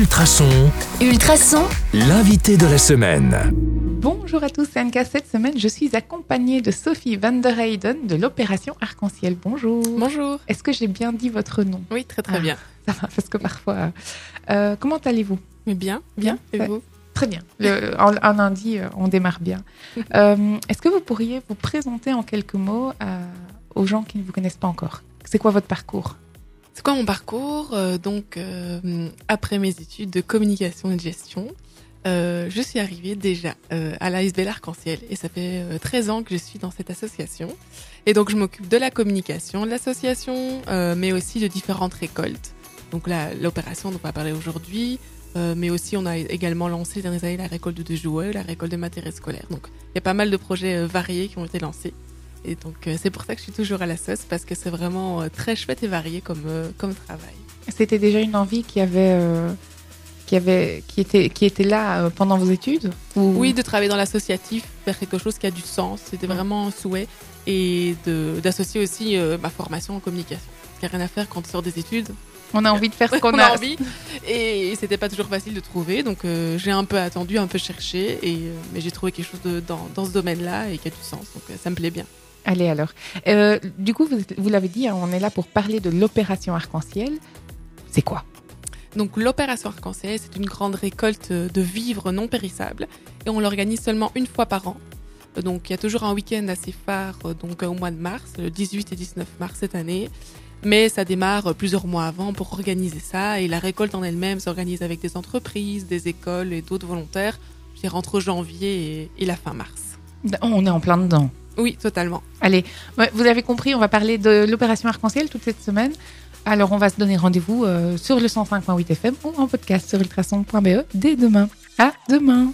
Ultrason, Ultrason, l'invité de la semaine. Bonjour à tous, c'est Anka. Cette semaine, je suis accompagnée de Sophie van der Heyden de l'opération Arc-en-Ciel. Bonjour. Bonjour. Est-ce que j'ai bien dit votre nom? Oui, très très Ah. bien. Ça va, parce que parfois. euh, comment allez-vous? Mais bien, Bien, Et vous? Très bien. Le- en- un lundi, euh, on démarre bien. Euh, Est-ce que vous pourriez vous présenter en quelques mots à- aux gens qui ne vous connaissent pas encore? C'est quoi votre parcours? C'est quoi mon parcours Euh, Donc, euh, après mes études de communication et de gestion, euh, je suis arrivée déjà à l'ASBL Arc-en-Ciel et ça fait euh, 13 ans que je suis dans cette association. Et donc, je m'occupe de la communication de l'association, mais aussi de différentes récoltes. Donc, l'opération dont on va parler aujourd'hui, mais aussi on a également lancé ces dernières années la récolte de jouets, la récolte de matériel scolaire. Donc, il y a pas mal de projets variés qui ont été lancés. Et donc, euh, c'est pour ça que je suis toujours à la sauce, parce que c'est vraiment euh, très chouette et varié comme, euh, comme travail. C'était déjà une envie qui avait, euh, qui avait, qui était, qui était là pendant vos études ou... Oui, de travailler dans l'associatif, faire quelque chose qui a du sens, c'était vraiment un souhait. Et d'associer aussi euh, ma formation en communication. Il n'y a rien à faire quand tu sors des études. On a envie de faire ce qu'on on a. a envie. Et c'était pas toujours facile de trouver. Donc euh, j'ai un peu attendu, un peu cherché. Et, euh, mais j'ai trouvé quelque chose de- dans, dans ce domaine-là et qui a du sens. Donc euh, ça me plaît bien. Allez alors. Euh, du coup, vous, vous l'avez dit, hein, on est là pour parler de l'opération Arc-en-Ciel. C'est quoi? Donc l'opération Arc-en-Ciel, c'est une grande récolte de vivres non périssables et on l'organise seulement une fois par an. Donc il y a toujours un week-end assez phare euh, donc euh, au mois de mars, le 18 et 19 mars cette année. Mais ça démarre plusieurs mois avant pour organiser ça et la récolte en elle-même s'organise avec des entreprises, des écoles et d'autres volontaires, je dirais entre janvier et, et la fin mars. On est en plein dedans. Oui, totalement. Allez, vous avez compris, on va parler de l'opération Arc-en-Ciel toute cette semaine. Alors, on va se donner rendez-vous euh, sur le 105.8 FM ou en podcast sur ultrason.be dès demain. À demain